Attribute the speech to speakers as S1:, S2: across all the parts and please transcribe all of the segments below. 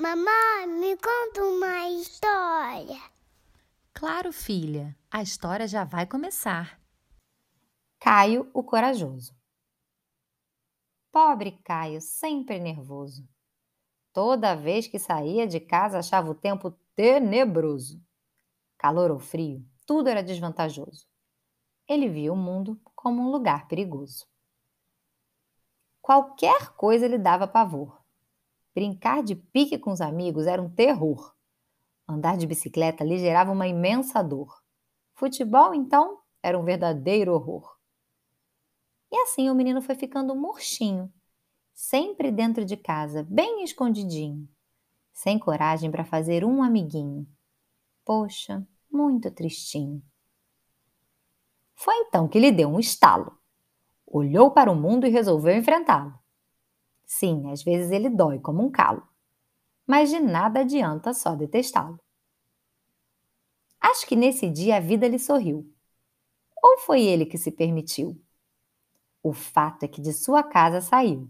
S1: Mamãe, me conta uma história.
S2: Claro, filha, a história já vai começar.
S3: Caio, o corajoso. Pobre Caio, sempre nervoso. Toda vez que saía de casa achava o tempo tenebroso. Calor ou frio, tudo era desvantajoso. Ele via o mundo como um lugar perigoso. Qualquer coisa lhe dava pavor. Brincar de pique com os amigos era um terror. Andar de bicicleta lhe gerava uma imensa dor. Futebol, então, era um verdadeiro horror. E assim o menino foi ficando murchinho, sempre dentro de casa, bem escondidinho, sem coragem para fazer um amiguinho. Poxa, muito tristinho. Foi então que lhe deu um estalo. Olhou para o mundo e resolveu enfrentá-lo. Sim, às vezes ele dói como um calo, mas de nada adianta só detestá-lo. Acho que nesse dia a vida lhe sorriu. Ou foi ele que se permitiu? O fato é que de sua casa saiu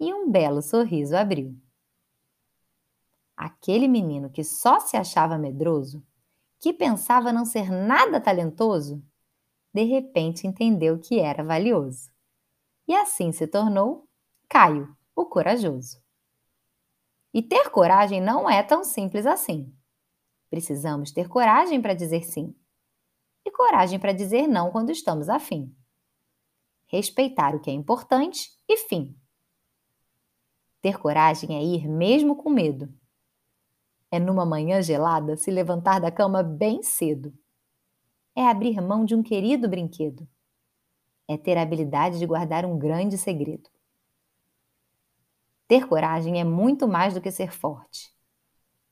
S3: e um belo sorriso abriu. Aquele menino que só se achava medroso, que pensava não ser nada talentoso, de repente entendeu que era valioso. E assim se tornou Caio, o corajoso. E ter coragem não é tão simples assim. Precisamos ter coragem para dizer sim e coragem para dizer não quando estamos afim respeitar o que é importante e fim. Ter coragem é ir mesmo com medo. É numa manhã gelada se levantar da cama bem cedo. É abrir mão de um querido brinquedo. É ter a habilidade de guardar um grande segredo. Ter coragem é muito mais do que ser forte.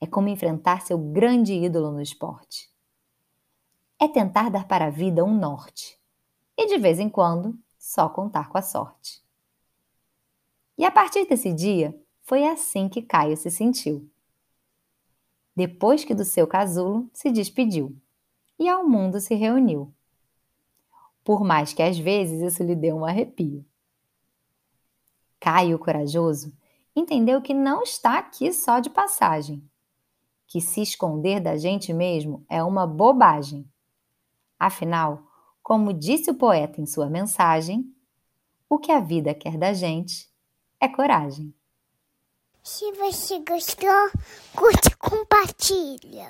S3: É como enfrentar seu grande ídolo no esporte. É tentar dar para a vida um norte. E de vez em quando, só contar com a sorte. E a partir desse dia, foi assim que Caio se sentiu. Depois que do seu casulo se despediu e ao mundo se reuniu. Por mais que às vezes isso lhe deu um arrepio. Caio, corajoso, entendeu que não está aqui só de passagem, que se esconder da gente mesmo é uma bobagem. Afinal, como disse o poeta em sua mensagem, o que a vida quer da gente é coragem.
S1: Se você gostou, curte e compartilha.